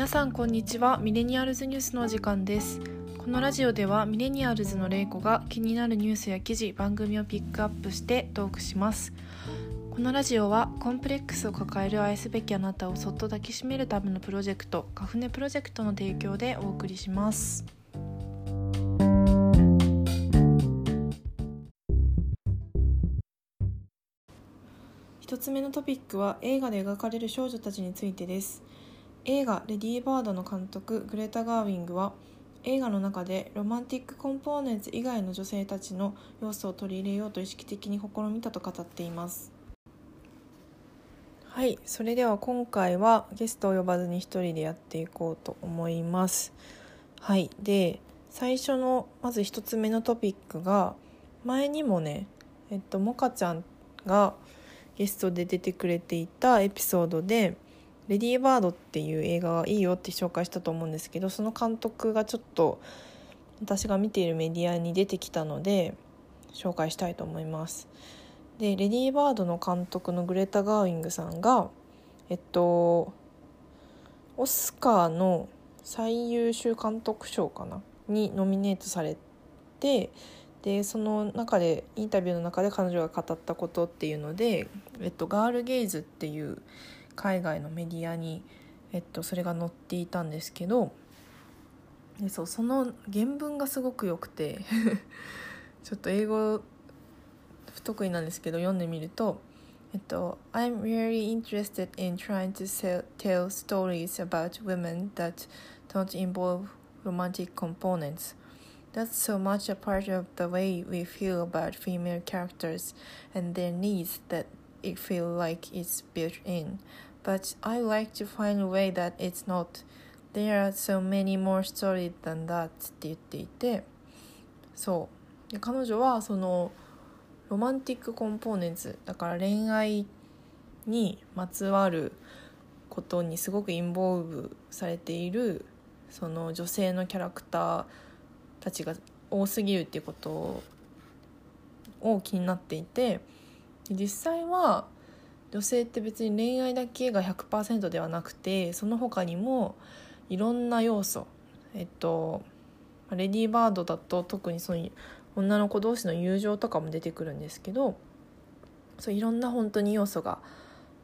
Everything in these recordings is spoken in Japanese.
皆さんこんにちは。ミレニアルズニュースのお時間です。このラジオではミレニアルズの玲子が気になるニュースや記事番組をピックアップしてトークします。このラジオはコンプレックスを抱える愛すべきあなたをそっと抱きしめるためのプロジェクトカフネプロジェクトの提供でお送りします。一つ目のトピックは映画で描かれる少女たちについてです。映画「レディー・バード」の監督グレタ・ガーウィングは映画の中でロマンティックコンポーネンツ以外の女性たちの要素を取り入れようと意識的に試みたと語っています。はいそれでは今回はゲストを呼ばずに一人でやっていこうと思います。はいで最初のまず一つ目のトピックが前にもねえっとモカちゃんがゲストで出てくれていたエピソードで「レディー・バード」っていう映画がいいよって紹介したと思うんですけどその監督がちょっと私が見ているメディアに出てきたので紹介したいと思います。でレディー・バードの監督のグレタ・ガーウィングさんがえっとオスカーの最優秀監督賞かな？にノミネートされてでその中でインタビューの中で彼女が語ったことっていうので、えっと、ガールゲイズっていう海外のメディアに、えっと、それが載っていたんですけどでそうその原文がすごく良くてちょっと英語不得意なんですけど読んでみるとえっと「I'm really interested in trying to sell, tell stories about women that don't involve romantic components That's so much a part of the way we feel about female characters and their needs that it feels like it's built in. But I like to find a way that it's not. There are so many more stories than that って言っていて。そう。で彼女はそのロマンティックコンポーネンツだから恋愛にまつわることにすごくインボーブされているその女性のキャラクターたちが多すぎるっていうことを気になっていて。実際は女性って別に恋愛だけが100%ではなくてその他にもいろんな要素えっとレディー・バードだと特にその女の子同士の友情とかも出てくるんですけどそういろんな本当に要素が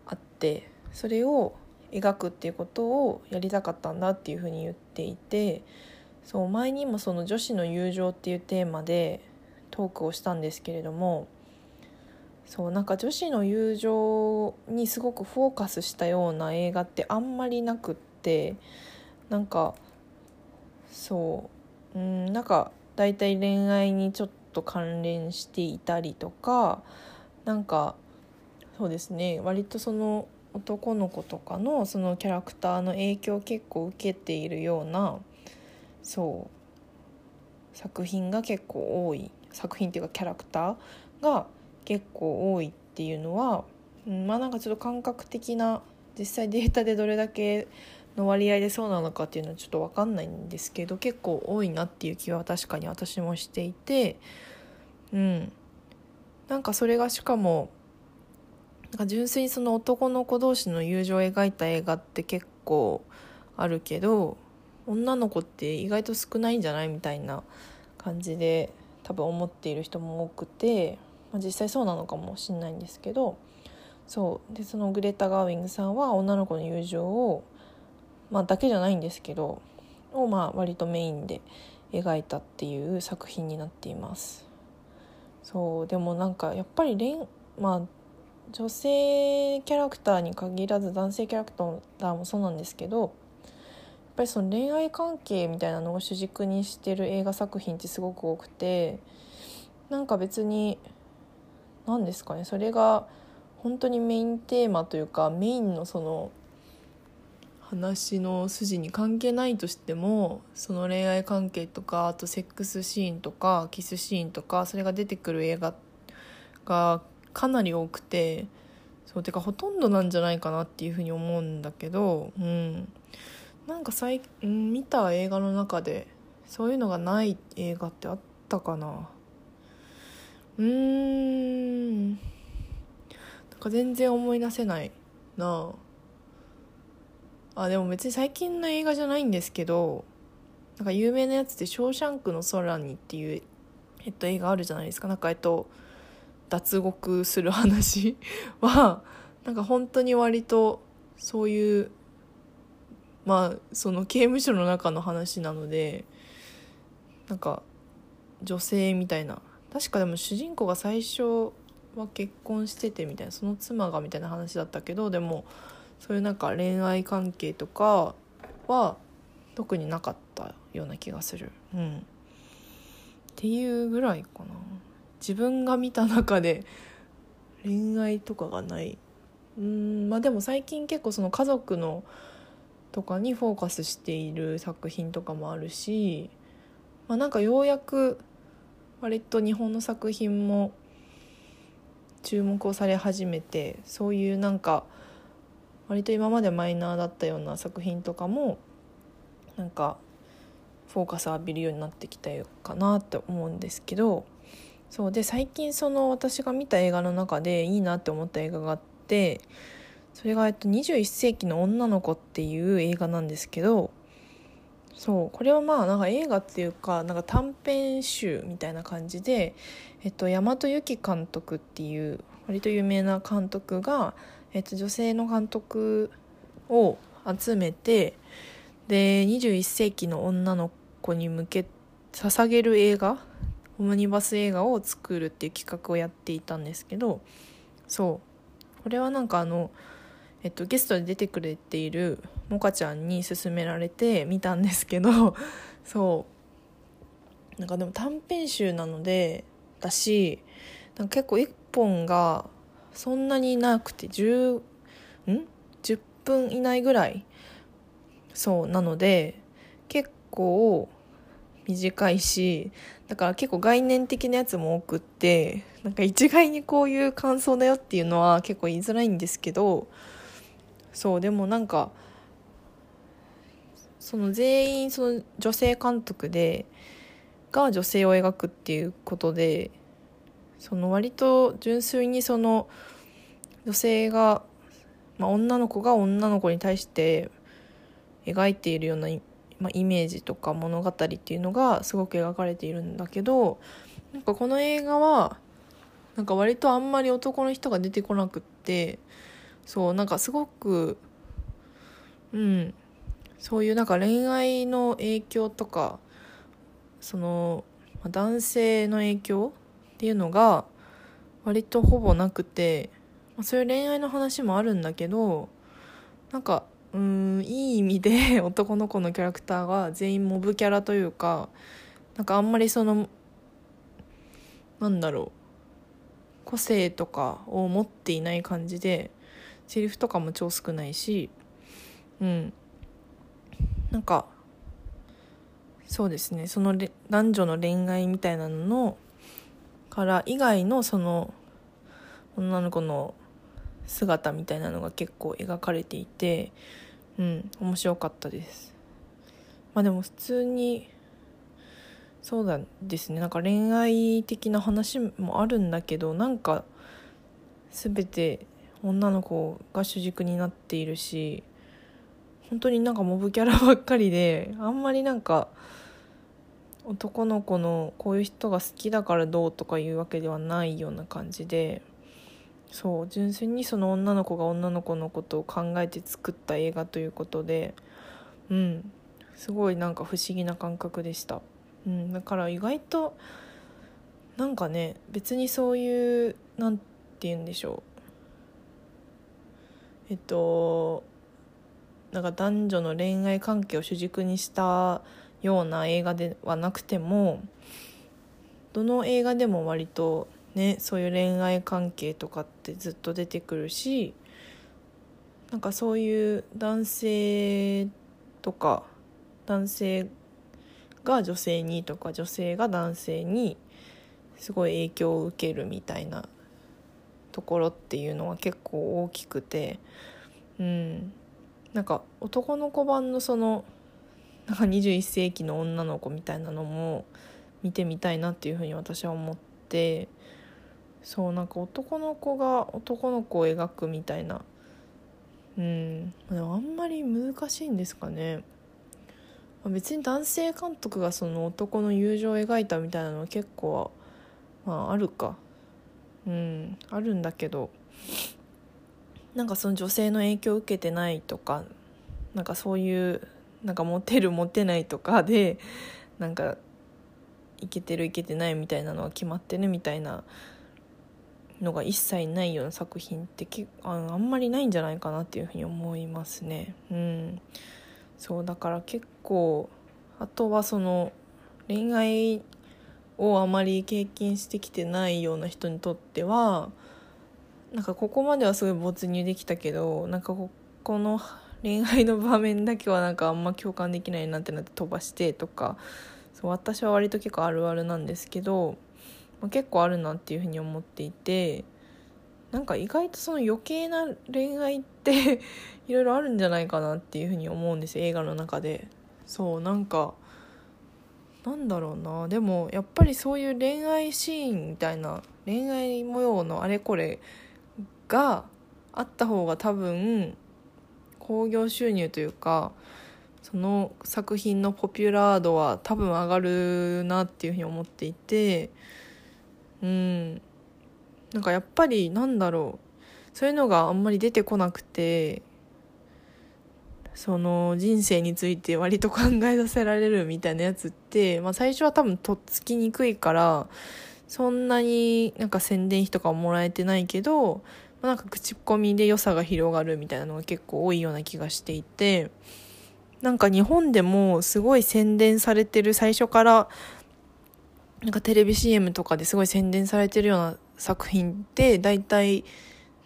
あってそれを描くっていうことをやりたかったんだっていうふうに言っていてそう前にもその女子の友情っていうテーマでトークをしたんですけれどもそうなんか女子の友情にすごくフォーカスしたような映画ってあんまりなくってなんかそううんなんか大体恋愛にちょっと関連していたりとかなんかそうですね割とその男の子とかのそのキャラクターの影響を結構受けているようなそう作品が結構多い。作品っていうかキャラクターが結構多いっていうのは、うん、まあなんかちょっと感覚的な実際データでどれだけの割合でそうなのかっていうのはちょっと分かんないんですけど結構多いなっていう気は確かに私もしていてうん。なんかそれがしかもなんか純粋にその男の子同士の友情を描いた映画って結構あるけど女の子って意外と少ないんじゃないみたいな感じで多分思っている人も多くて、まあ、実際そうなのかもしれないんですけどそう。でそのグレタ・ガーウィングさんは女の子の友情を、まあ、だけじゃないんですけどをまあ割とメインで描いたっていう作品になっています。そう。でもなんかやっぱり恋まあ女性キャラクターに限らず男性キャラクターもそうなんですけどやっぱりその恋愛関係みたいなのを主軸にしてる映画作品ってすごく多くてなんか別に何ですかね。それが本当にメインテーマというかメインのその話の筋に関係ないとしてもその恋愛関係とかあとセックスシーンとかキスシーンとかそれが出てくる映画がかなり多くてそうてかほとんどなんじゃないかなっていうふうに思うんだけどうん。なんか最、うん、見た映画の中でそういうのがない映画ってあったかな。うーんなん。か全然思い出せないな。あでも別に最近の映画じゃないんですけどなんか有名なやつで「ショーシャンクの空に」っていう、えっと、映画あるじゃないですか。なんかえっと脱獄する話 はなんか本当に割とそういうまあその刑務所の中の話なのでなんか女性みたいな。確かでも主人公が最初は結婚しててみたいなその妻がみたいな話だったけどでもそういうなんか恋愛関係とかは特になかったような気がする。うん。っていうぐらいかな。自分が見た中で恋愛とかがない。うんまあでも最近結構その家族のとかにフォーカスしている作品とかもあるし、まあ、なんかようやく割と日本の作品も注目をされ始めてそういうなんか割と今までマイナーだったような作品とかもなんかフォーカスを浴びるようになってきたかなって思うんですけどそうで最近その私が見た映画の中でいいなって思った映画があってそれが、えっと、21世紀の女の子っていう映画なんですけどそうこれはまあなんか映画っていうかなんか短編集みたいな感じで、えっと、大和由紀監督っていう割と有名な監督が、えっと、女性の監督を集めてで21世紀の女の子に向け捧げる映画オムニバス映画を作るっていう企画をやっていたんですけどそう。これはなんかあのえっと、ゲストで出てくれているモカちゃんに勧められて見たんですけど そう。なんかでも短編集なのでだしなんか結構1本がそんなになくて10ん？10分以内ぐらい。そうなので結構短いしだから結構概念的なやつも多くってなんか一概にこういう感想だよっていうのは結構言いづらいんですけどそうでもなんかその全員その女性監督でが女性を描くっていうことでその割と純粋にその女性が、まあ、女の子が女の子に対して描いているような、まあ、イメージとか物語っていうのがすごく描かれているんだけどなんかこの映画はなんか割とあんまり男の人が出てこなくってそうなんかすごくうんそういうなんか恋愛の影響とかその男性の影響っていうのが割とほぼなくて、そういう恋愛の話もあるんだけどなんかうんいい意味で 男の子のキャラクターが全員モブキャラというかなんかあんまりそのなんだろう個性とかを持っていない感じでセリフとかも超少ないしうん。なんかそうですね。その男女の恋愛みたいなののから以外のその女の子の姿みたいなのが結構描かれていてうん面白かったです。まあでも普通にそうだですね。なんか恋愛的な話もあるんだけどなんか全て女の子が主軸になっているし本当になんかモブキャラばっかりであんまりなんか男の子のこういう人が好きだからどうとかいうわけではないような感じでそう純粋にその女の子が女の子のことを考えて作った映画ということでうんすごいなんか不思議な感覚でした、うん、だから意外となんかね別にそういうなんて言うんでしょう。えっとなんか男女の恋愛関係を主軸にしたような映画ではなくてもどの映画でも割とねそういう恋愛関係とかってずっと出てくるしなんかそういう男性とか男性が女性にとか女性が男性にすごい影響を受けるみたいなところっていうのは結構大きくてうん。なんか男の子版のそのなんか21世紀の女の子みたいなのも見てみたいなっていうふうに私は思ってそうなんか男の子が男の子を描くみたいな。うん。あんまり難しいんですかね。別に男性監督がその男の友情を描いたみたいなのは結構まああるか。うん。あるんだけど。なんかその女性の影響を受けてないとかなんかそういうなんかモテるモテないとかでなんかいけてるいけてないみたいなのは決まってるみたいなのが一切ないような作品ってああんまりないんじゃないかなっていうふうに思いますね。うん、そうだから結構あとはその恋愛をあまり経験してきてないような人にとってはなんかここまではすごい没入できたけどなんかここの恋愛の場面だけはなんかあんま共感できないなってなって飛ばしてとかそう私は割と結構あるあるなんですけど、まあ、結構あるなっていうふうに思っていてなんか意外とその余計な恋愛って いろいろあるんじゃないかなっていうふうに思うんです映画の中で。そうなんかなんだろうなでもやっぱりそういう恋愛シーンみたいな恋愛模様のあれこれがあった方が多分興行収入というかその作品のポピュラー度は多分上がるなっていうふうに思っていてうん。なんかやっぱりなんだろう。そういうのがあんまり出てこなくてその人生について割と考えさせられるみたいなやつって、まあ、最初は多分とっつきにくいからそんなになんか宣伝費とかもらえてないけど、なんか口コミで良さが広がるみたいなのが結構多いような気がしていて。なんか日本でもすごい宣伝されてる最初からなんかテレビ CM とかですごい宣伝されてるような作品って大体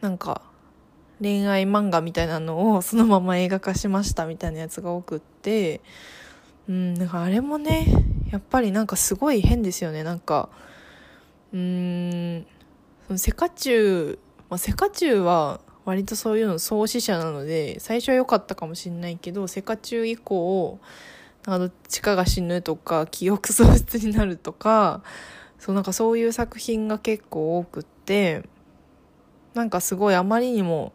なんか恋愛漫画みたいなのをそのまま映画化しましたみたいなやつが多くってうんなんかあれもねやっぱりなんかすごい変ですよねなんかうーんそのセカチュウ、まあ、セカチュウは割とそういうの創始者なので最初は良かったかもしれないけどセカチュウ以降なんかどっちかが死ぬとか記憶喪失になるとかそうなんかそういう作品が結構多くってなんかすごいあまりにも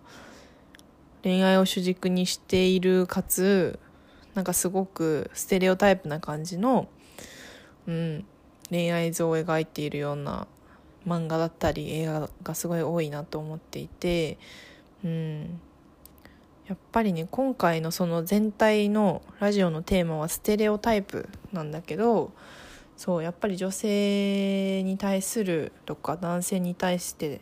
恋愛を主軸にしているかつなんかすごくステレオタイプな感じの、うん、恋愛像を描いているような漫画だったり映画がすごい多いなと思っていてうん。やっぱりね今回のその全体のラジオのテーマはステレオタイプなんだけどそうやっぱり女性に対するとか男性に対して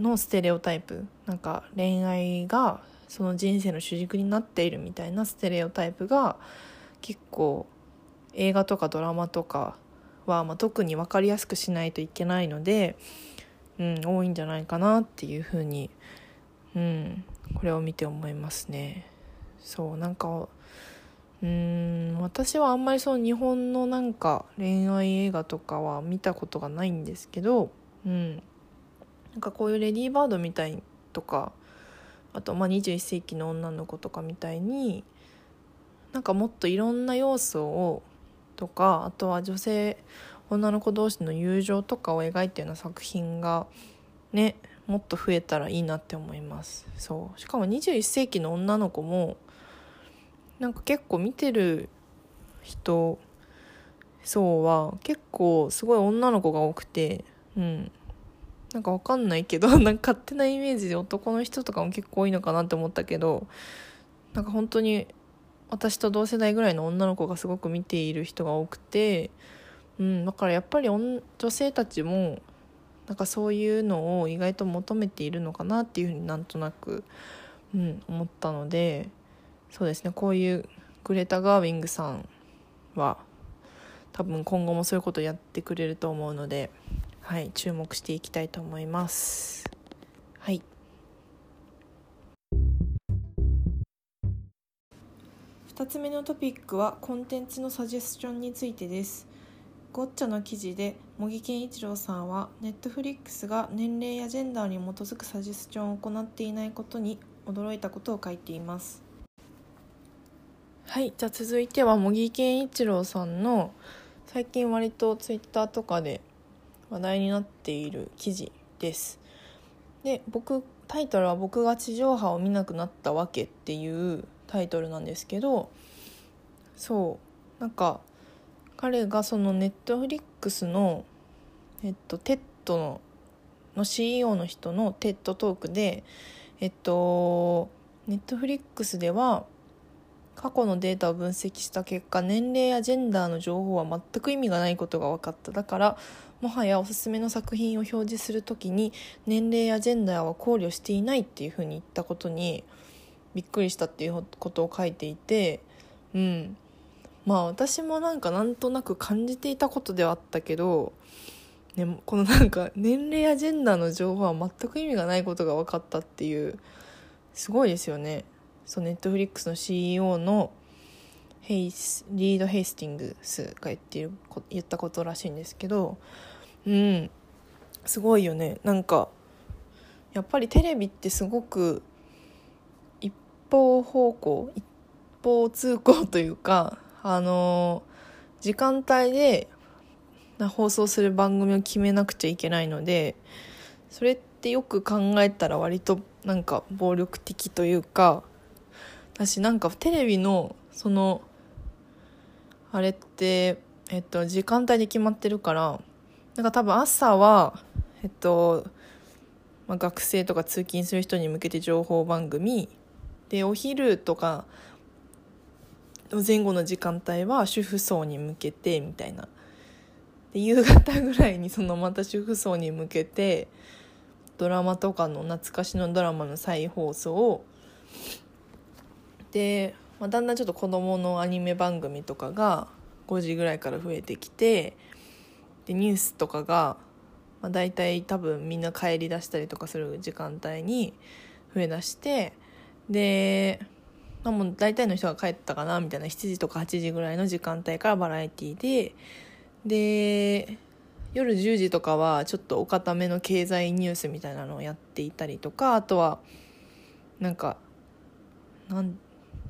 のステレオタイプ。なんか恋愛がその人生の主軸になっているみたいなステレオタイプが結構映画とかドラマとかは、まあ、特に分かりやすくしないといけないので、うん、多いんじゃないかなっていうふうにうん、これを見て思いますね。そうなんかうん私はあんまりその日本のなんか恋愛映画とかは見たことがないんですけど、うん、なんかこういう「レディー・バード」みたいとかあとまあ21世紀の女の子とかみたいになんかもっといろんな要素をとかあとは女性女の子同士の友情とかを描いたような作品がねもっと増えたらいいなって思います。そう。しかも21世紀の女の子もなんか結構見てる人層は結構すごい女の子が多くてうん。なんかわかんないけど なんか勝手なイメージで男の人とかも結構多いのかなって思ったけどなんか本当に私と同世代ぐらいの女の子がすごく見ている人が多くて、うん、だからやっぱり女性たちもなんかそういうのを意外と求めているのかなっていうふうになんとなく、うん、思ったのでそうですねこういうグレタ・ガーウィングさんは多分今後もそういうことやってくれると思うので、はい、注目していきたいと思います。2つ目のトピックはコンテンツのサジェスションについてです。ゴッチャの記事で茂木健一郎さんはネットフリックスが年齢やジェンダーに基づくサジェスチョンを行っていないことに驚いたことを書いていますはいじゃあ続いては茂木健一郎さんの最近割とツイッターとかで話題になっている記事ですで僕タイトルは「僕が地上波を見なくなったわけ」っていうタイトルなんですけどそうなんか彼がそのネットフリックスのえっとテッドのの CEO の人の TED トークでえっとネットフリックスでは過去のデータを分析した結果年齢やジェンダーの情報は全く意味がないことが分かった。だからもはやおすすめの作品を表示する時に年齢やジェンダーは考慮していないっていうふうに言ったことにびっくりしたっていうことを書いていてうん。まあ私もなんかなんとなく感じていたことではあったけど、ね、このなんか年齢やジェンダーの情報は全く意味がないことが分かったっていうすごいですよね。そうネットフリックスの CEO のヘイスリード・ヘイスティングスが言っている言ったことらしいんですけどうん。すごいよね。なんかやっぱりテレビってすごく方方向一方通行というかあの時間帯で放送する番組を決めなくちゃいけないのでそれってよく考えたら割となんか暴力的というか私なんかテレビのそのあれってえっと時間帯で決まってるからなんか多分朝はえっと、まあ、学生とか通勤する人に向けて情報番組でお昼とか前後の時間帯は主婦層に向けてみたいな。で夕方ぐらいにそのまた主婦層に向けてドラマとかの懐かしのドラマの再放送をで、まあ、だんだんちょっと子どものアニメ番組とかが5時ぐらいから増えてきてでニュースとかが、まあ、大体多分みんな帰り出したりとかする時間帯に増えだしてであ、もう大体の人が帰ったかなみたいな7時とか8時ぐらいの時間帯からバラエティでで夜10時とかはちょっとお固めの経済ニュースみたいなのをやっていたりとかあとはなんかなん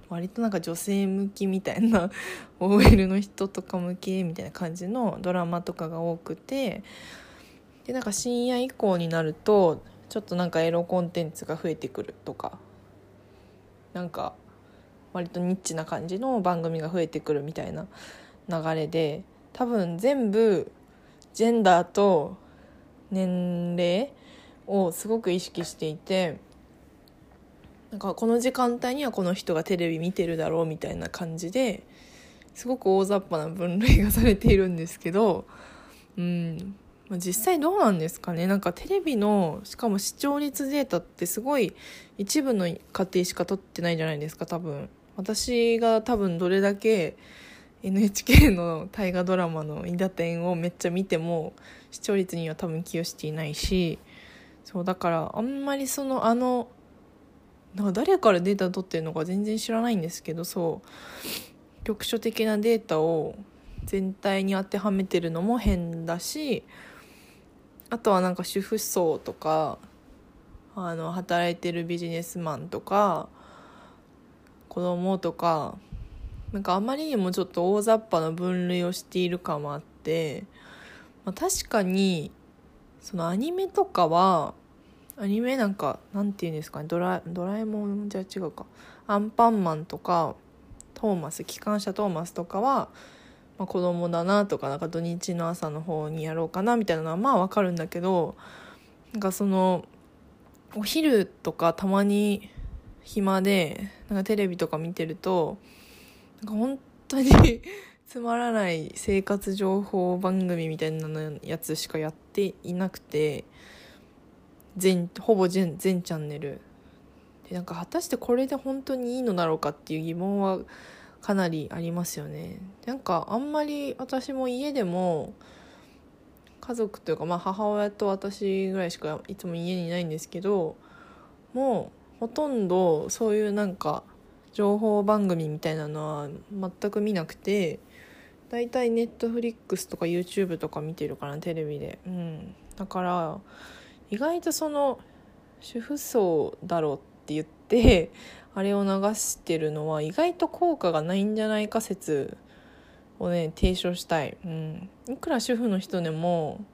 割となんか女性向きみたいな OL の人とか向けみたいな感じのドラマとかが多くてでなんか深夜以降になるとちょっとなんかエロコンテンツが増えてくるとかなんか割とニッチな感じの番組が増えてくるみたいな流れで多分全部ジェンダーと年齢をすごく意識していてなんかこの時間帯にはこの人がテレビ見てるだろうみたいな感じですごく大雑把な分類がされているんですけど、うん。まあ、実際どうなんですかね。なんかテレビのしかも視聴率データってすごい一部の家庭しか取ってないじゃないですか多分。私が多分どれだけ NHK の大河ドラマの「伊田天」をめっちゃ見ても視聴率には多分寄与していないしそうだからあんまりそのあのなんか誰からデータ取ってるのか全然知らないんですけどそう局所的なデータを全体に当てはめてるのも変だしあとはなんか主婦層とかあの働いてるビジネスマンとか子供とかなんかあまりにもちょっと大雑把な分類をしている感もあって、まあ、確かにそのアニメとかはアニメなんかなんて言うんですかねドラドラえもんじゃ違うか。アンパンマンとかトーマス機関車トーマスとかは、まあ、子供だなとかなんか土日の朝の方にやろうかなみたいなのはまあわかるんだけどなんかそのお昼とかたまに暇でなんかテレビとか見てるとなんか本当に つまらない生活情報番組みたいなやつしかやっていなくて全ほぼ全全チャンネル。でなんか果たしてこれで本当にいいのだろうかっていう疑問はかなりありますよね。なんかあんまり私も家でも家族というかまあ母親と私ぐらいしかいつも家にいないんですけどもうほとんどそういうなんか情報番組みたいなのは全く見なくてだいたいネットフリックスとか YouTube とか見てるかなテレビで。うん。だから意外とその主婦層だろうってって言ってあれを流してるのは意外と効果がないんじゃないか説をね提唱したい、うん、いくら主婦の人でも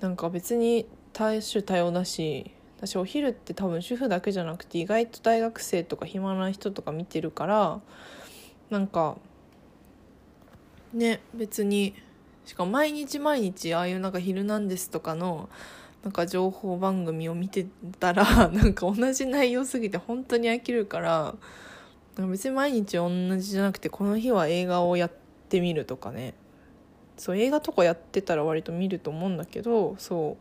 なんか別に多種多様だし私お昼って多分主婦だけじゃなくて意外と大学生とか暇な人とか見てるからなんかね別にしかも毎日毎日ああいうなんか「ヒルナンデス」とかのなんか情報番組を見てたら なんか同じ内容すぎて本当に飽きるから別に毎日同じじゃなくてこの日は映画をやってみるとかねそう映画とかやってたら割と見ると思うんだけどそ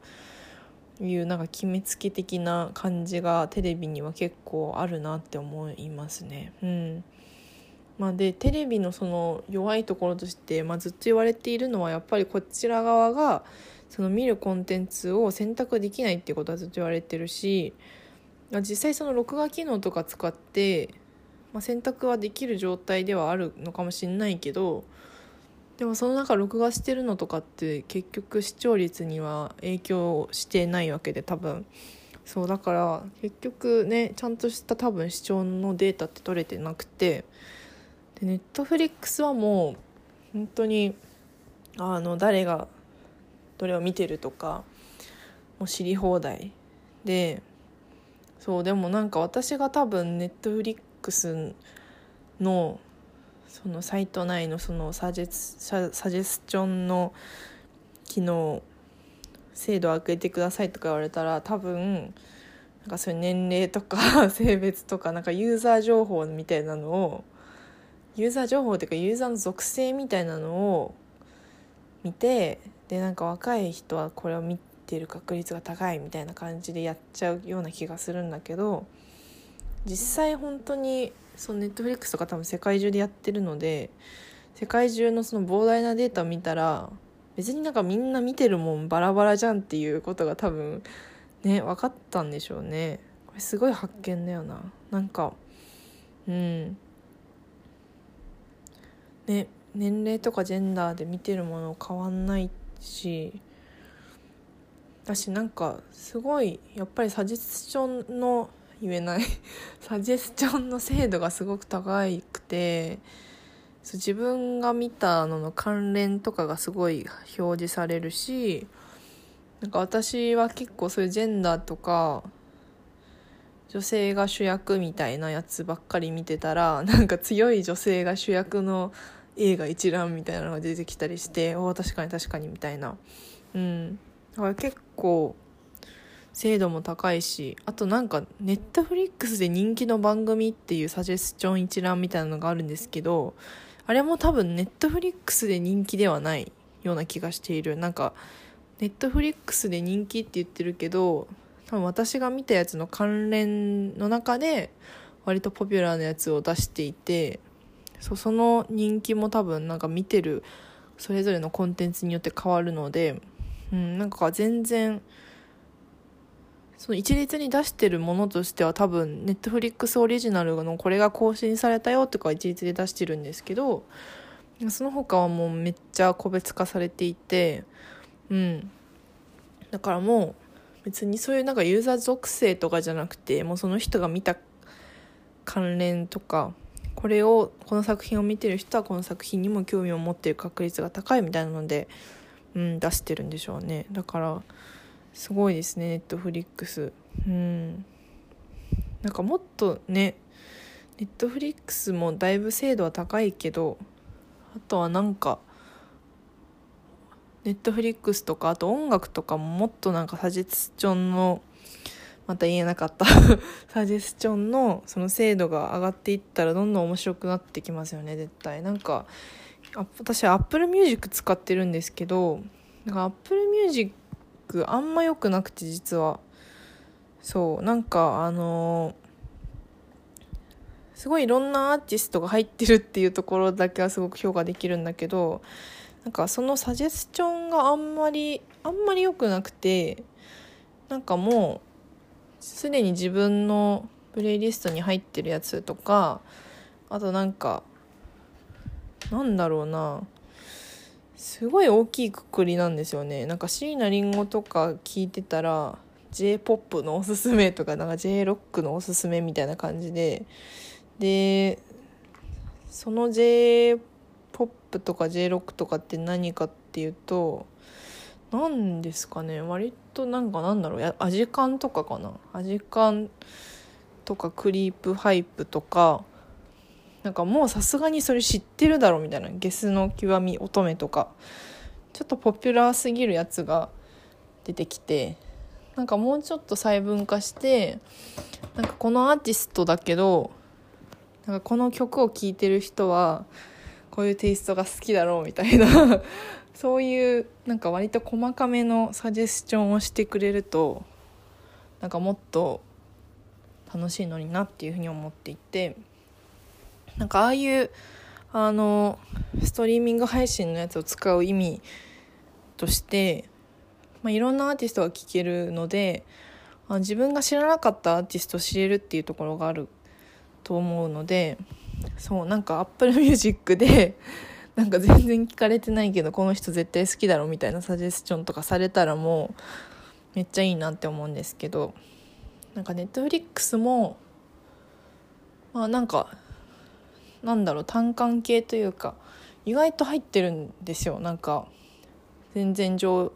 ういうなんか決めつけ的な感じがテレビには結構あるなって思いますね。うんまあ、でテレビのその弱いところとして、まあ、ずっと言われているのはやっぱりこちら側がその見るコンテンツを選択できないっていうことはずっと言われてるし実際その録画機能とか使って、まあ、選択はできる状態ではあるのかもしれないけどでもその中録画してるのとかって結局視聴率には影響してないわけで多分。そうだから結局ねちゃんとした多分視聴のデータって取れてなくてでネットフリックスはもう本当にあの誰がどれを見てるとかもう知り放題でそうでもなんか私が多分ネットフリックスのそのサイト内のそのサジェササジェスチョンの機能精度を上げてくださいとか言われたら多分なんかそういう年齢とか 性別とかなんかユーザー情報みたいなのをユーザー情報っていうかユーザーの属性みたいなのを見てでなんか若い人はこれを見てる確率が高いみたいな感じでやっちゃうような気がするんだけど実際本当にそのネットフリックスとか多分世界中でやってるので世界中のその膨大なデータを見たら別になんかみんな見てるもんバラバラじゃんっていうことが多分ね分かったんでしょうね。これすごい発見だよな。なんかうん。ね年齢とかジェンダーで見てるもの変わんないし私なんかすごいやっぱりサジェスチョンの言えない。サジェスチョンの精度がすごく高くて自分が見たのの関連とかがすごい表示されるしなんか私は結構そういうジェンダーとか女性が主役みたいなやつばっかり見てたらなんか強い女性が主役の映画一覧みたいなのが出てきたりしてお確かに確かにみたいな。うん。だから結構精度も高いしあとなんかネットフリックスで人気の番組っていうサジェスチョン一覧みたいなのがあるんですけどあれも多分ネットフリックスで人気ではないような気がしている。なんかネットフリックスで人気って言ってるけど多分私が見たやつの関連の中で割とポピュラーなやつを出していてそうその人気も多分なんか見てるそれぞれのコンテンツによって変わるので、うん、なんか全然その一律に出してるものとしては多分ネットフリックスオリジナルのこれが更新されたよとか一律で出してるんですけどその他はもうめっちゃ個別化されていてうん。だからもう別にそういうなんかユーザー属性とかじゃなくてもうその人が見た関連とかこれをこの作品を見てる人はこの作品にも興味を持ってる確率が高いみたいなので、うん、出してるんでしょうね。だからすごいですねネットフリックス。うん。なんかもっとねネットフリックスもだいぶ精度は高いけどあとはなんかネットフリックスとかあと音楽とかももっとなんかサジェスチョンのまた言えなかった。サジェスチョンのその精度が上がっていったらどんどん面白くなってきますよね絶対。なんか私は Apple Music 使ってるんですけどなんか Apple Music あんま良くなくて実は。そうなんかあのすごいいろんなアーティストが入ってるっていうところだけはすごく評価できるんだけどなんかそのサジェスチョンがあんまりあんまり良くなくてなんかもうすでに自分のプレイリストに入ってるやつとかあとなんかなんだろうな。すごい大きいくくりなんですよね。なんか椎名林檎とか聞いてたら j p o p のおすすめとかなんか j ロックのおすすめみたいな感じで。でその j p o p とか j ロックとかって何かっていうとなんですかね。割となんかなんだろう。やアジカンとかかな。アジカンとかクリープハイプとかなんかもうさすがにそれ知ってるだろみたいな。ゲスの極み乙女とか。ちょっとポピュラーすぎるやつが出てきてなんかもうちょっと細分化してなんかこのアーティストだけどなんかこの曲を聴いてる人はこういうテイストが好きだろうみたいな。そういうなんか割と細かめのサジェスチョンをしてくれるとなんかもっと楽しいのになっていうふうに思っていてなんかああいうあのストリーミング配信のやつを使う意味として、まあ、いろんなアーティストが聴けるのであ自分が知らなかったアーティストを知れるっていうところがあると思うのでそうなんか Apple Music でなんか全然聞かれてないけどこの人絶対好きだろみたいなサジェスチョンとかされたらもうめっちゃいいなって思うんですけどなんか Netflix もまあなんかなんだろう単管系というか意外と入ってるんですよ。なんか全然上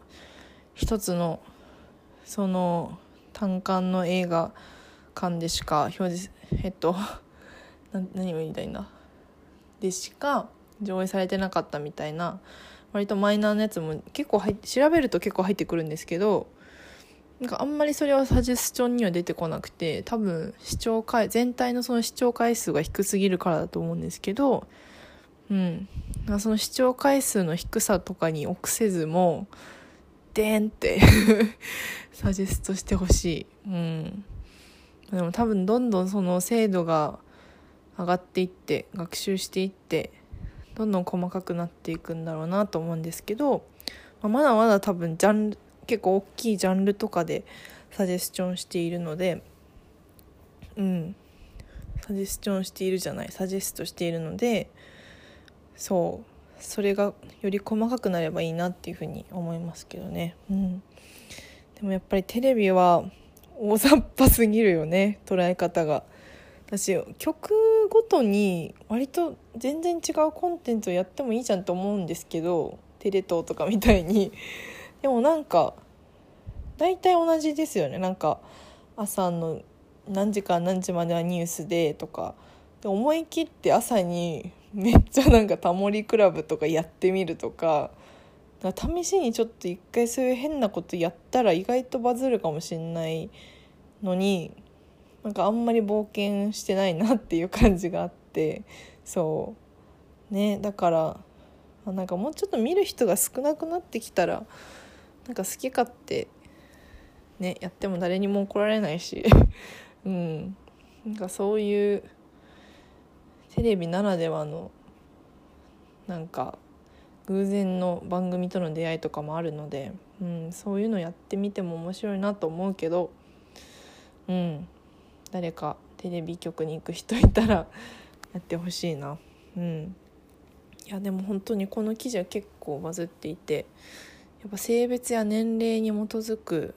一つのその単管の映画館でしか表示えっと 何を言いたいんだ。でしか上映されてなかったみたいな割とマイナーなやつも結構入って調べると結構入ってくるんですけどなんかあんまりそれはサジェスチョンには出てこなくて多分視聴回全体のその視聴回数が低すぎるからだと思うんですけどうん。その視聴回数の低さとかに臆せずもでーんって サジェストしてほしい。うん。でも多分どんどんその精度が上がっていって学習していってどんどん細かくなっていくんだろうなと思うんですけど、まあ、まだまだ多分ジャンル結構大きいジャンルとかでサジェスチョンしているのでうん。サジェスチョンしているじゃないサジェストしているのでそう。それがより細かくなればいいなっていうふうに思いますけどね。うん。でもやっぱりテレビは大雑把すぎるよね捉え方が。私曲ごとに割と全然違うコンテンツをやってもいいじゃんと思うんですけどテレ東とかみたいに。でもなんか大体同じですよね。なんか朝の何時から何時まではニュースでとか。で思い切って朝にめっちゃなんかタモリクラブとかやってみるとか。試しにちょっと一回そういう変なことやったら意外とバズるかもしんないのになんかあんまり冒険してないなっていう感じがあってそう。ねだからなんかもうちょっと見る人が少なくなってきたらなんか好き勝手ねやっても誰にも怒られないし うん。なんかそういうテレビならではのなんか偶然の番組との出会いとかもあるので、うん、そういうのやってみても面白いなと思うけど、うん、誰かテレビ局に行く人いたら やってほしいな。うん。いやでも本当にこの記事は結構バズっていてやっぱ性別や年齢に基づく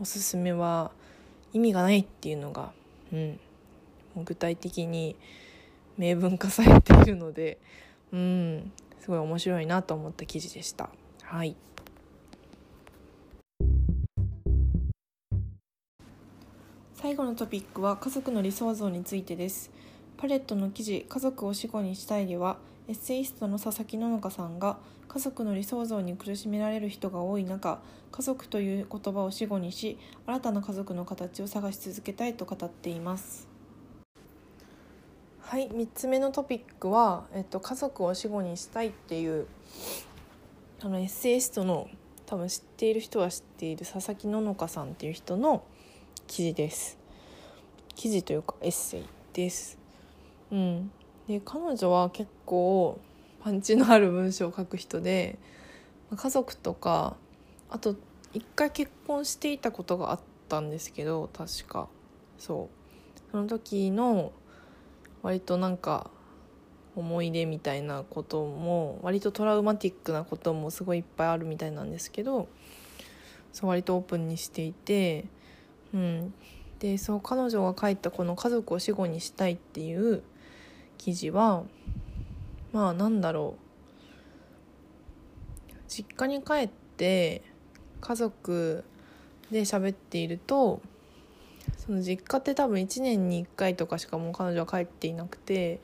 おすすめは意味がないっていうのが、うん、具体的に明文化されているので、うん、すごい面白いなと思った記事でした。はい。最後のトピックは家族の理想像についてです。パレットの記事「家族を死後にしたい」ではエッセイストの佐々木ののかさんが家族の理想像に苦しめられる人が多い中家族という言葉を死後にし新たな家族の形を探し続けたいと語っています。はい3つ目のトピックは、えっと、家族を死後にしたいっていうあのエッセイストの多分知っている人は知っている佐々木ののかさんっていう人の記事です。記事というかエッセイです。うん。で彼女は結構パンチのある文章を書く人で家族とかあと一回結婚していたことがあったんですけど確か。そう。その時の割となんか思い出みたいなことも割とトラウマティックなこともすごいいっぱいあるみたいなんですけどそう割とオープンにしていてうん、でそう彼女が書いたこの「家族を死後にしたい」っていう記事はまあなんだろう。実家に帰って家族で喋っているとその実家って多分1年に1回とかしかもう彼女は帰っていなくて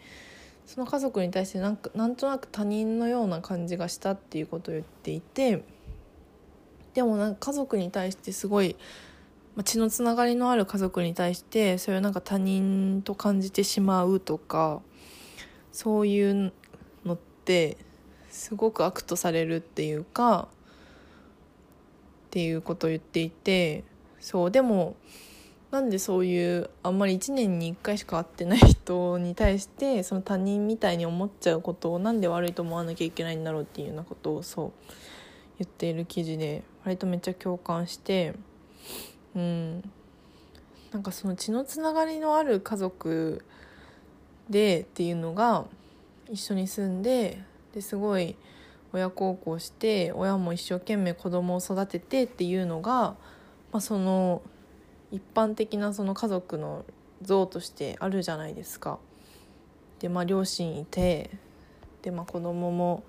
その家族に対してなんかなんとなく他人のような感じがしたっていうことを言っていてでもなんか家族に対してすごい、血のつながりのある家族に対してそれをなんか他人と感じてしまうとかそういうのってすごく悪とされるっていうかっていうことを言っていてそうでもなんでそういうあんまり1年に1回しか会ってない人に対してその他人みたいに思っちゃうことをなんで悪いと思わなきゃいけないんだろうっていうようなことをそう言っている記事で割とめっちゃ共感してうんなんかその血のつながりのある家族でっていうのが一緒に住んでですごい親孝行して親も一生懸命子供を育ててっていうのが、まあ、その一般的なその家族の像としてあるじゃないですか。でまあ両親いてでまあ子供も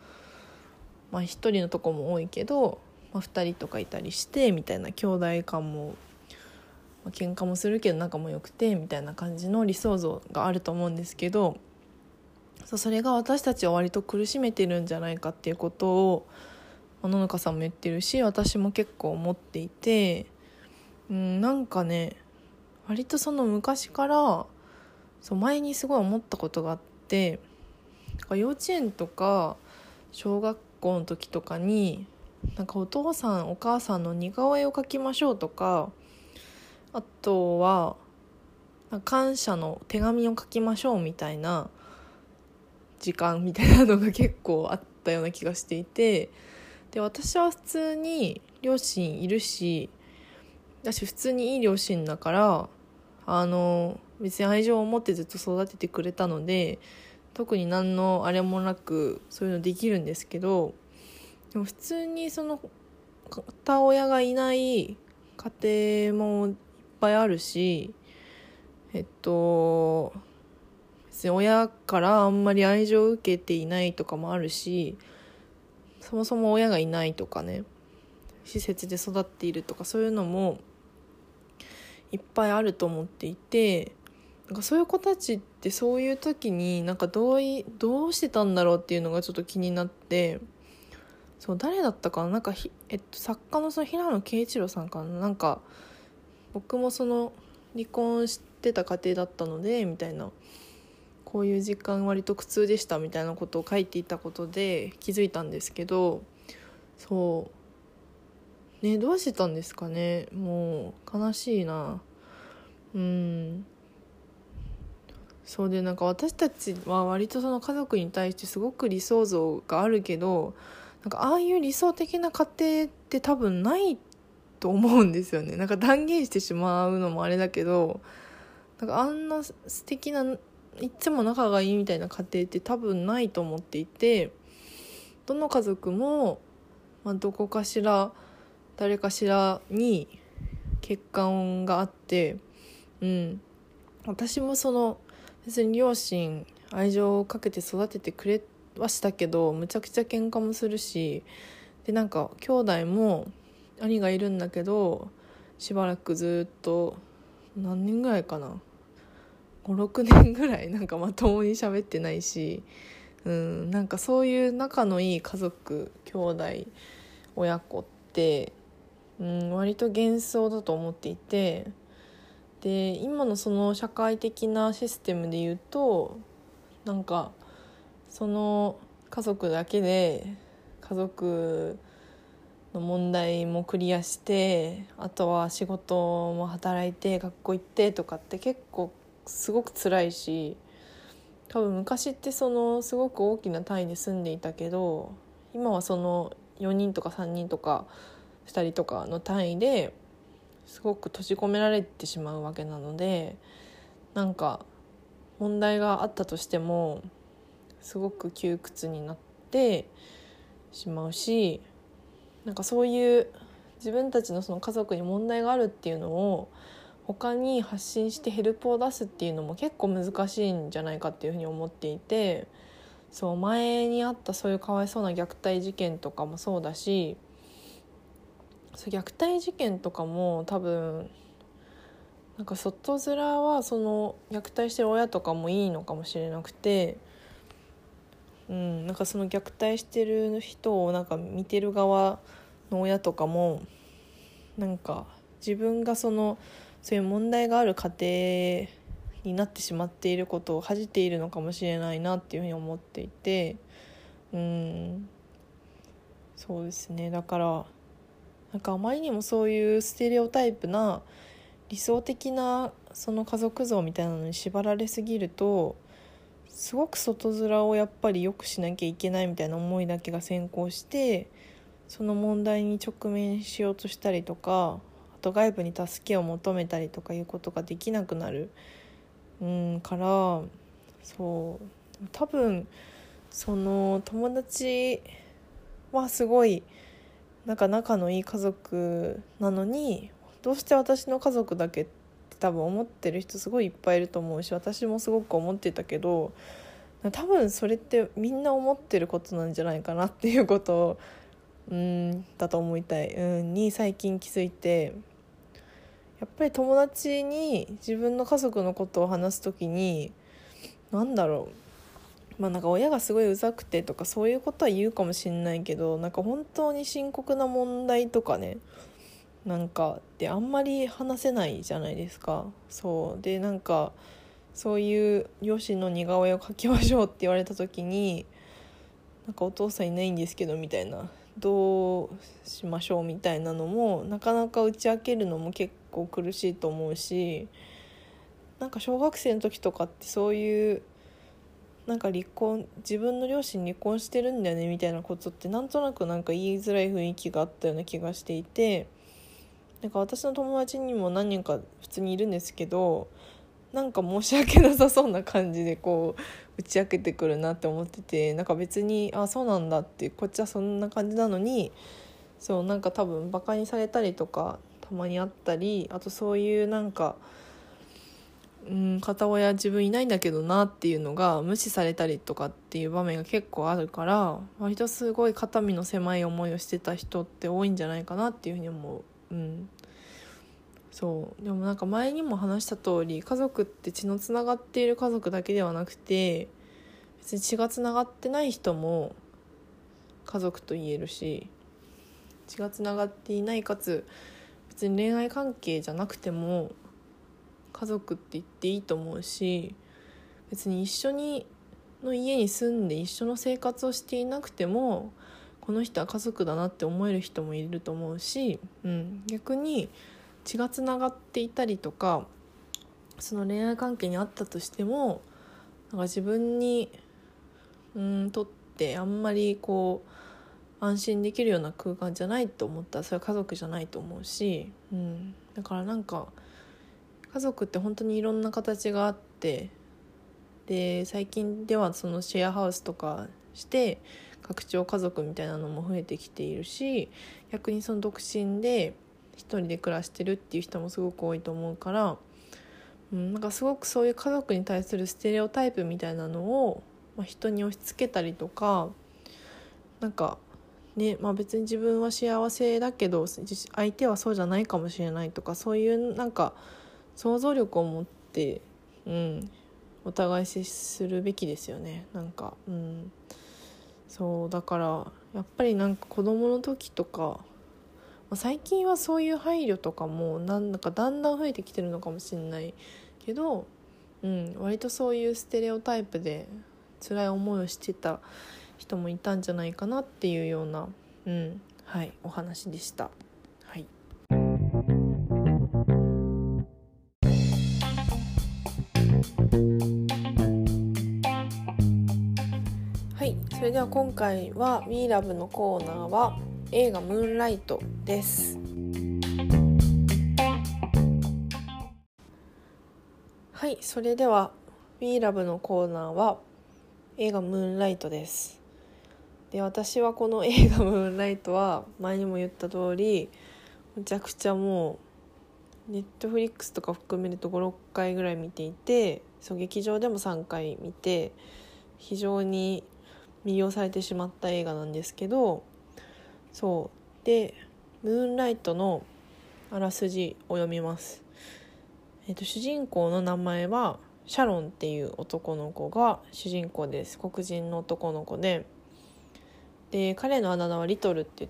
まあ1人のとこも多いけど、まあ、2人とかいたりしてみたいな兄弟感も、まあ、喧嘩もするけど仲も良くてみたいな感じの理想像があると思うんですけどそうそれが私たちを割と苦しめてるんじゃないかっていうことを野々さんも言ってるし私も結構思っていて。うん、なんかね割とその昔からそう前にすごい思ったことがあって幼稚園とか小学校の時とかになんかお父さんお母さんの似顔絵を描きましょうとかあとは感謝の手紙を書きましょうみたいな時間みたいなのが結構あったような気がしていてで私は普通に両親いるしだし普通にいい両親だからあの別に愛情を持ってずっと育ててくれたので特に何のあれもなくそういうのできるんですけどでも普通にその片親がいない家庭もぱいあるしえっと別に親からあんまり愛情を受けていないとかもあるしそもそも親がいないとかね施設で育っているとかそういうのもいっぱいあると思っていてなんかそういう子たちってそういう時になんかどういどうしてたんだろうっていうのがちょっと気になってそう誰だったかななんか、えっと、作家のその平野啓一郎さんかななんか僕もその離婚してた家庭だったのでみたいな。こういう実感割と苦痛でしたみたいなことを書いていたことで気づいたんですけどそう。ねどうしてたんですかね。もう悲しいな。うん。そうでなんか私たちは割とその家族に対してすごく理想像があるけどなんかああいう理想的な家庭って多分ないってと思うんですよね。なんか断言してしまうのもあれだけどなんかあんな素敵ないつも仲がいいみたいな家庭って多分ないと思っていてどの家族も、まあ、どこかしら誰かしらに欠陥があってうん。私もその別に両親愛情をかけて育ててくれはしたけどむちゃくちゃ喧嘩もするしでなんか兄弟も兄がいるんだけどしばらくずっと何年ぐらいかな。56年ぐらいなんかまともに喋ってないし、うん、なんかそういう仲のいい家族兄弟親子ってうん、割と幻想だと思っていてで今のその社会的なシステムで言うとなんかその家族だけで家族の問題もクリアしてあとは仕事も働いて学校行ってとかって結構すごく辛いし多分昔ってそのすごく大きな単位で住んでいたけど今はその4人とか3人とか2人とかの単位ですごく閉じ込められてしまうわけなのでなんか問題があったとしてもすごく窮屈になってしまうしなんかそういう自分たちのその家族に問題があるっていうのを他に発信してヘルプを出すっていうのも結構難しいんじゃないかっていうふうに思っていてそう前にあったそういうかわいそうな虐待事件とかもそうだしそう虐待事件とかも多分なんか外面はその虐待してる親とかもいいのかもしれなくて、うん、なんかその虐待してる人をなんか見てる側の親とかもなんか自分がそのそういう問題がある家庭になってしまっていることを恥じているのかもしれないなっていうふうに思っていてうんそうですね。だからなんかあまりにもそういうステレオタイプな理想的なその家族像みたいなのに縛られすぎるとすごく外面をやっぱり良くしなきゃいけないみたいな思いだけが先行してその問題に直面しようとしたりとかあと外部に助けを求めたりとかいうことができなくなる。うんからそう。多分その友達はすごいなんか仲のいい家族なのにどうして私の家族だけって多分思ってる人すごいいっぱいいると思うし私もすごく思ってたけど多分それってみんな思ってることなんじゃないかなっていうことをうんだと思いたい、うん、に最近気づいてやっぱり友達に自分の家族のことを話す時に何だろうまあなんか親がすごいうざくてとかそういうことは言うかもしんないけどなんか本当に深刻な問題とかねなんかであんまり話せないじゃないですか。そう。でなんかそういう両親の似顔絵を描きましょうって言われた時になんかお父さんいないんですけどみたいなどうしましょうみたいなのもなかなか打ち明けるのも結構苦しいと思うしなんか小学生の時とかってそういうなんか離婚自分の両親離婚してるんだよねみたいなことってなんとなくなんか言いづらい雰囲気があったような気がしていてなんか私の友達にも何人か普通にいるんですけどなんか申し訳なさそうな感じでこう打ち明けてくるなって思っててなんか別にあそうなんだってこっちはそんな感じなのにそうなんか多分バカにされたりとかたまにあったりあとそういうなんか、うん、片親自分いないんだけどなっていうのが無視されたりとかっていう場面が結構あるから割とすごい肩身の狭い思いをしてた人って多いんじゃないかなっていうふうに思う。うん。そう。でもなんか前にも話した通り家族って血のつながっている家族だけではなくて別に血がつながってない人も家族と言えるし血がつながっていないかつ別に恋愛関係じゃなくても家族って言っていいと思うし別に一緒にの家に住んで一緒の生活をしていなくてもこの人は家族だなって思える人もいると思うし、うん、逆に血がつながっていたりとかその恋愛関係にあったとしてもなんか自分にうんとってあんまりこう安心できるような空間じゃないと思った。らそれは家族じゃないと思うし、うん、だからなんか家族って本当にいろんな形があってで最近ではそのシェアハウスとかして拡張家族みたいなのも増えてきているし逆にその独身で一人で暮らしてるっていう人もすごく多いと思うから、うん、なんかすごくそういう家族に対するステレオタイプみたいなのを、まあ、人に押し付けたりとかなんかねまあ、別に自分は幸せだけど相手はそうじゃないかもしれないとかそういうなんか想像力を持って、うん、お互い接するべきですよね。なんか、うん、そうだからやっぱりなんか子供の時とか最近はそういう配慮とかもなんだかだんだん増えてきてるのかもしれないけど、うん、割とそういうステレオタイプで辛い思いをしてた人もいたんじゃないかなっていうような、うんはい、お話でした。それでは今回は WeLove のコーナーは映画「ムーンライト」です。はいそれでは「WeLove」のコーナーは映画「ムーンライト」です。で私はこの映画「ムーンライト」は前にも言った通りむちゃくちゃもうネットフリックスとか含めると56回ぐらい見ていてそう劇場でも3回見て非常に魅了されてしまった映画なんですけどそう。でムーンライトのあらすじを読みます。えっ、と主人公の名前はシャロンっていう男の子が主人公です。黒人の男の子で。で彼のあだ名はリトルって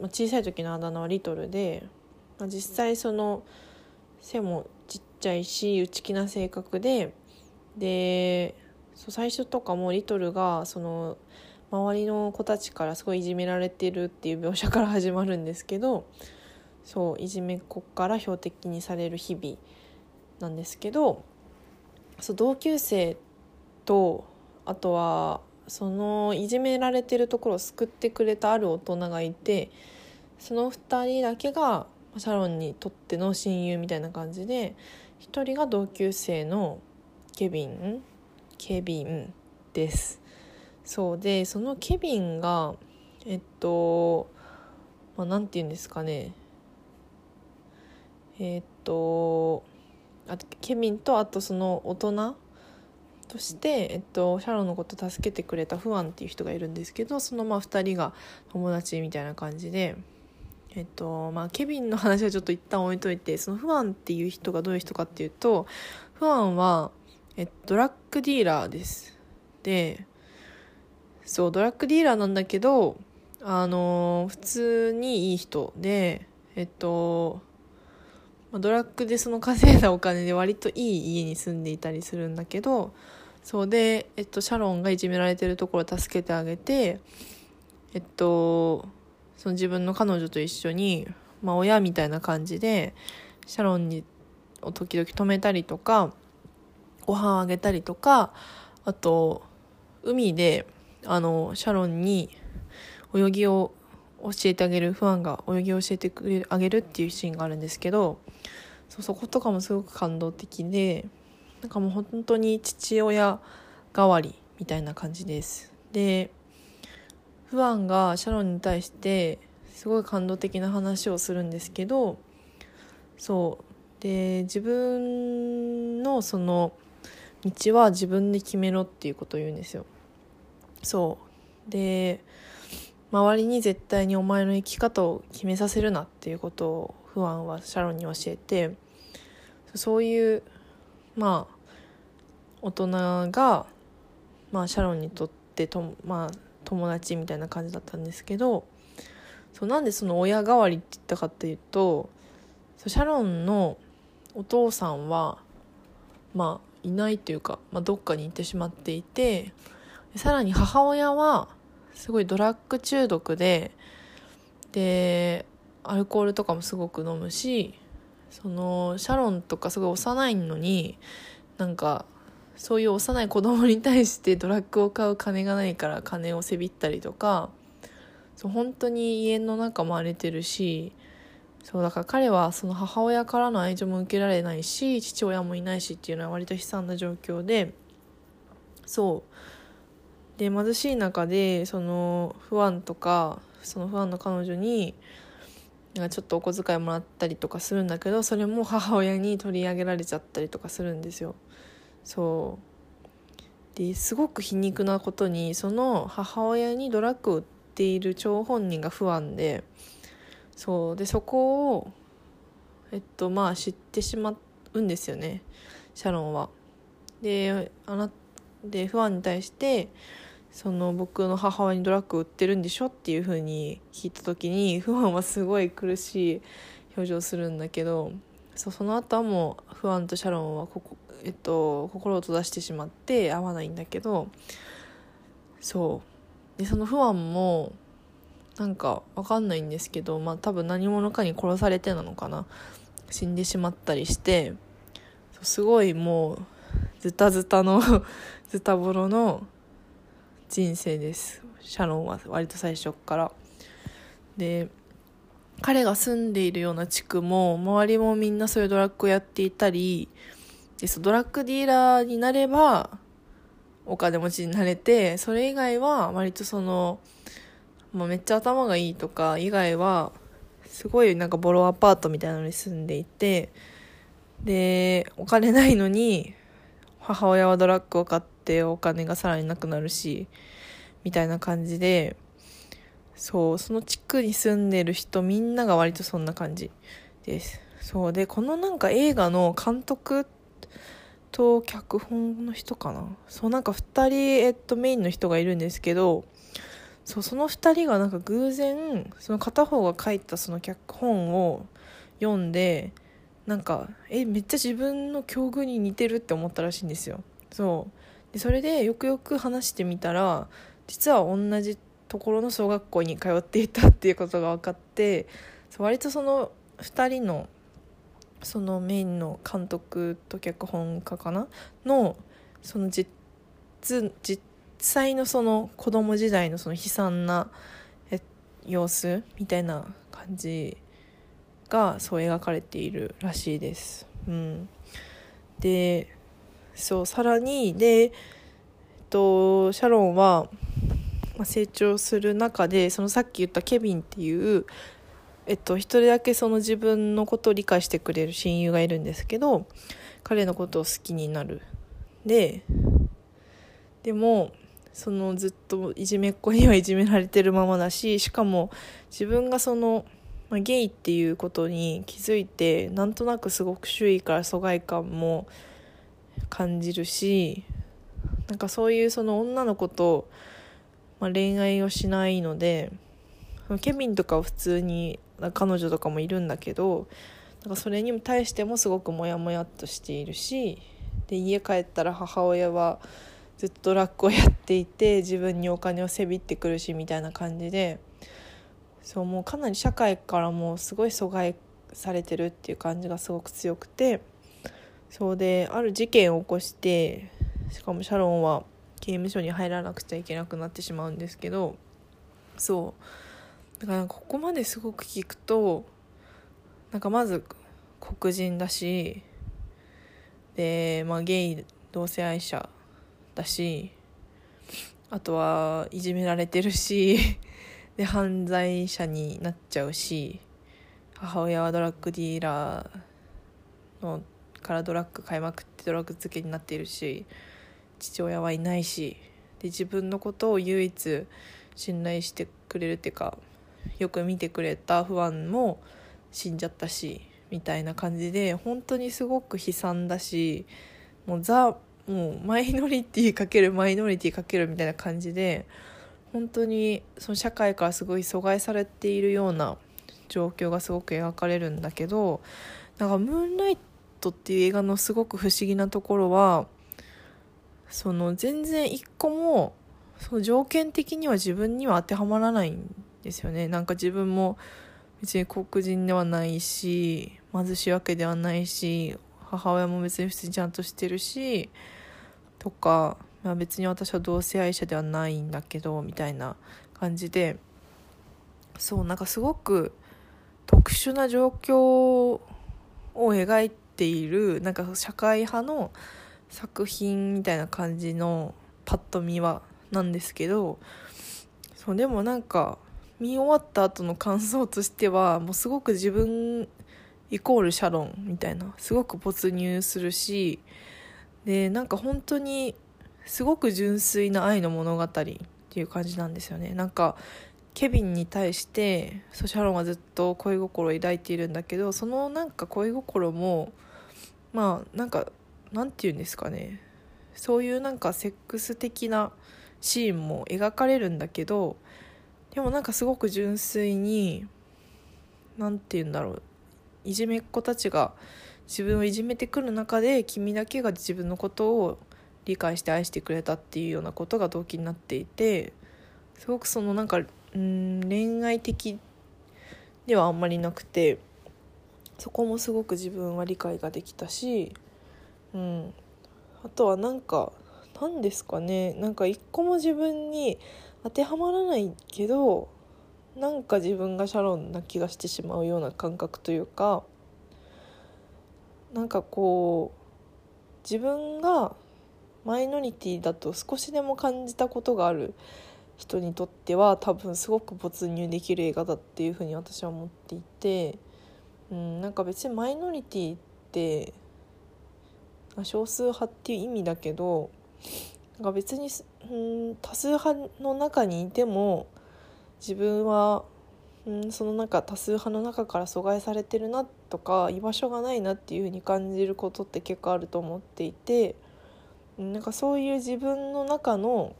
まあ小さい時のあだ名はリトルでまあ実際その背もちっちゃいし内気な性格ででそう最初とかもリトルがその周りの子たちからすごいいじめられてるっていう描写から始まるんですけどそういじめっ子から標的にされる日々なんですけどそう同級生とあとはそのいじめられてるところを救ってくれたある大人がいてその2人だけがシャロンにとっての親友みたいな感じで1人が同級生のケビンケビンですそうでそのケビンがえっとまあ、なんて言うんですかねえっとあケビンとあとその大人として、えっと、シャロンのこと助けてくれたフアンっていう人がいるんですけどそのまあ2人が友達みたいな感じで。えっとまあ、ケビンの話はちょっと一旦置いといてそのフアンっていう人がどういう人かっていうとフアンは、えドラッグディーラーです。でそうドラッグディーラーなんだけどあの普通にいい人でえっとドラッグでその稼いだお金で割といい家に住んでいたりするんだけどそうで、えっと、シャロンがいじめられてるところを助けてあげて、えっと、その自分の彼女と一緒に、まあ、親みたいな感じで、シャロンに、を時々止めたりとか、ご飯あげたりとか、あと、海で、あの、シャロンに泳ぎを教えてあげる、ファンが泳ぎを教えてくれあげるっていうシーンがあるんですけど、そそことかもすごく感動的で、なんかもう本当に父親代わりみたいな感じです。でフアンがシャロンに対してすごい感動的な話をするんですけどそう。で自分のその道は自分で決めろっていうことを言うんですよ。そう。で周りに絶対にお前の生き方を決めさせるなっていうことをフアンはシャロンに教えてそういうまあ大人が、まあ、シャロンにとってと、まあ、友達みたいな感じだったんですけどそうなんでその親代わりって言ったかっていうとそうシャロンのお父さんはまあいないというか、まあ、どっかに行ってしまっていてさらに母親はすごいドラッグ中毒ででアルコールとかもすごく飲むしそのシャロンとかすごい幼いのになんかそういう幼い子供に対してドラッグを買う金がないから金をせびったりとかそう本当に家の中も荒れてるしそうだから彼はその母親からの愛情も受けられないし父親もいないしっていうのは割と悲惨な状況でそうで貧しい中でその不安とかその不安の彼女になんかちょっとお小遣いもらったりとかするんだけどそれも母親に取り上げられちゃったりとかするんですよ。そうですごく皮肉なことにその母親にドラッグを売っている張本人が不安でそう。でそこをえっとまあ知ってしまうんですよね。シャロンは。であなで不安に対してその僕の母親にドラッグ売ってるんでしょっていう風に聞いた時に不安はすごい苦しい表情するんだけどそうその後はもう不安とシャロンはここ、えっと、心を閉ざしてしまって会わないんだけどそう。でその不安もなんかわかんないんですけどまあ多分何者かに殺されてなのかな。死んでしまったりしてすごいもうズタズタの ズタボロの人生です。シャロンは割と最初から。で彼が住んでいるような地区も周りもみんなそういうドラッグをやっていたりでドラッグディーラーになればお金持ちになれてそれ以外は割とその、まあ、めっちゃ頭がいいとか以外はすごいなんかボロアパートみたいなのに住んでいてでお金ないのに母親はドラッグを買ってお金がさらになくなるしみたいな感じでそうその地区に住んでる人みんなが割とそんな感じです。そうでこのなんか映画の監督と脚本の人かな？そうなんか2人、えっと、メインの人がいるんですけどそうその2人がなんか偶然その片方が書いたその脚本を読んでなんかえめっちゃ自分の境遇に似てるって思ったらしいんですよ。そう。でそれでよくよく話してみたら実は同じところの小学校に通っていたっていうことが分かって割とその2人のそのメインの監督と脚本家かなのその実実際のその子供時代のその悲惨な様子みたいな感じがそう描かれているらしいです。うん、でそうさらにで、えっと、シャロンは、成長する中でそのさっき言ったケビンっていうえっと、一人だけその自分のことを理解してくれる親友がいるんですけど彼のことを好きになるででもそのずっといじめっ子にはいじめられてるままだししかも自分がその、まあ、ゲイっていうことに気づいてなんとなくすごく周囲から疎外感も感じるしなんかそういうその女の子と、まあ、恋愛をしないのでケビンとかは普通に彼女とかもいるんだけどなんかそれに対してもすごくモヤモヤっとしているしで家帰ったら母親はずっとラックをやっていて自分にお金をせびってくるしみたいな感じでそうもうかなり社会からもすごい阻害されてるっていう感じがすごく強くてそうである事件を起こしてしかもシャロンは刑務所に入らなくちゃいけなくなってしまうんですけどそう。だからここまですごく聞くとなんかまず黒人だしで、まあ、ゲイ同性愛者だしあとはいじめられてるし で犯罪者になっちゃうし母親はドラッグディーラーのからドラッグ買いまくってドラッグ漬けになっているし父親はいないしで自分のことを唯一信頼してくれるっていうかよく見てくれたファンも死んじゃったしみたいな感じで本当にすごく悲惨だしもうザもうマイノリティかけるマイノリティかけるみたいな感じで本当にその社会からすごい阻害されているような状況がすごく描かれるんだけどなんか「ムーンライト」っていう映画のすごく不思議なところはその全然一個もその条件的には自分には当てはまらないんですよね。なんか自分も別に黒人ではないし貧しいわけではないし母親も別に普通にちゃんとしてるしとか、まあ、別に私は同性愛者ではないんだけどみたいな感じでそうなんかすごく特殊な状況を描いているなんか社会派の作品みたいな感じのパッと見はなんですけどそうでもなんか見終わった後の感想としてはもうすごく自分イコールシャロンみたいなすごく没入するしでなんか本当にすごく純粋な愛の物語っていう感じなんですよね。なんかケビンに対してそうシャロンはずっと恋心を抱いているんだけどそのなんか恋心もまあなんかなんて言うんですかね。そういうなんかセックス的なシーンも描かれるんだけどでもなんかすごく純粋に何て言うんだろう。いじめっ子たちが自分をいじめてくる中で君だけが自分のことを理解して愛してくれたっていうようなことが動機になっていてすごくそのなんかうん恋愛的ではあんまりなくてそこもすごく自分は理解ができたし、うん、あとはなんか何ですかね。なんか一個も自分に当てはまらないけどなんか自分がシャロンな気がしてしまうような感覚というかなんかこう自分がマイノリティだと少しでも感じたことがある人にとっては多分すごく没入できる映画だっていうふうに私は思っていて、うん、なんか別にマイノリティって少数派っていう意味だけどなんか別にうん多数派の中にいても自分はうんその中多数派の中から阻害されてるなとか居場所がないなっていうふうに感じることって結構あると思っていてなんかそういう自分の中の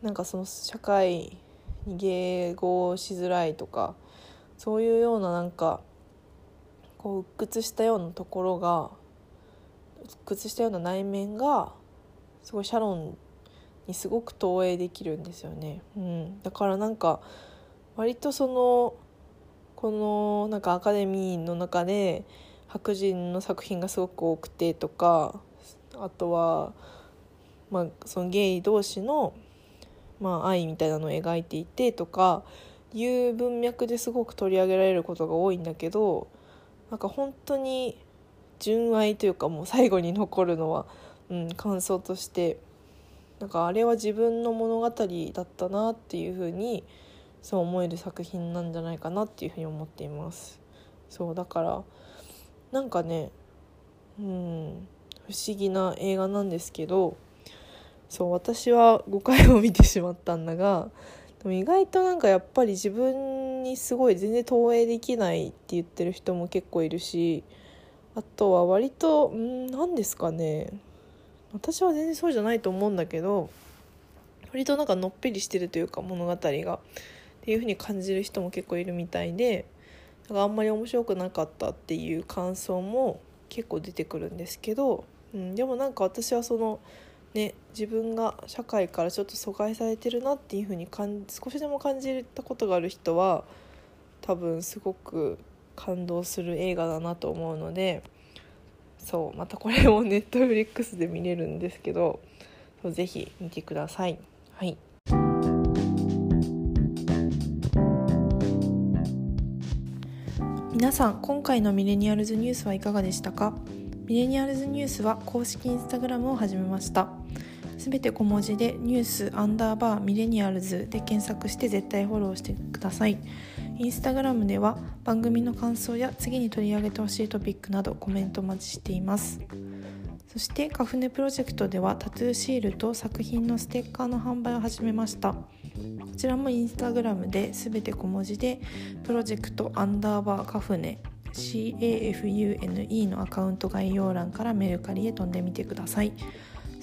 なんかその社会に迎合しづらいとかそういうようななんかこう鬱屈したようなところが鬱屈したような内面がすごいシャロンにすごく投影できるんですよね。うん、だからなんか割とそのこのなんかアカデミーの中で白人の作品がすごく多くてとかあとは、まあ、そのゲイ同士の、まあ、愛みたいなのを描いていてとかいう文脈ですごく取り上げられることが多いんだけどなんか本当に純愛というかもう最後に残るのは、うん、感想としてなんかあれは自分の物語だったなっていうふうにそう思える作品なんじゃないかなっていうふうに思っています。そうだからなんかねうん不思議な映画なんですけどそう私は5回も見てしまったんだがでも意外となんかやっぱり自分にすごい全然投影できないって言ってる人も結構いるしあとは割とうん何ですかね私は全然そうじゃないと思うんだけど割となんかのっぺりしてるというか物語がっていう風に感じる人も結構いるみたいでだかあんまり面白くなかったっていう感想も結構出てくるんですけどうん、でもなんか私はそのね自分が社会からちょっと阻害されてるなっていう風に感少しでも感じたことがある人は多分すごく感動する映画だなと思うのでそうまたこれもネットフリックスで見れるんですけどぜひ見てください。はい。皆さん今回のミレニアルズニュースはいかがでしたか？ミレニアルズニュースは公式インスタグラムを始めました。すべて小文字でニュースアンダーバーミレニアルズで検索して絶対フォローしてください。インスタグラムでは番組の感想や次に取り上げてほしいトピックなどコメントお待ちしています。そしてカフネプロジェクトではタトゥーシールと作品のステッカーの販売を始めました。こちらもインスタグラムで全て小文字でプロジェクトアンダーバーカフネ CAFUNE のアカウント概要欄からメルカリへ飛んでみてください。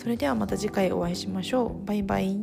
それではまた次回お会いしましょう。バイバイ。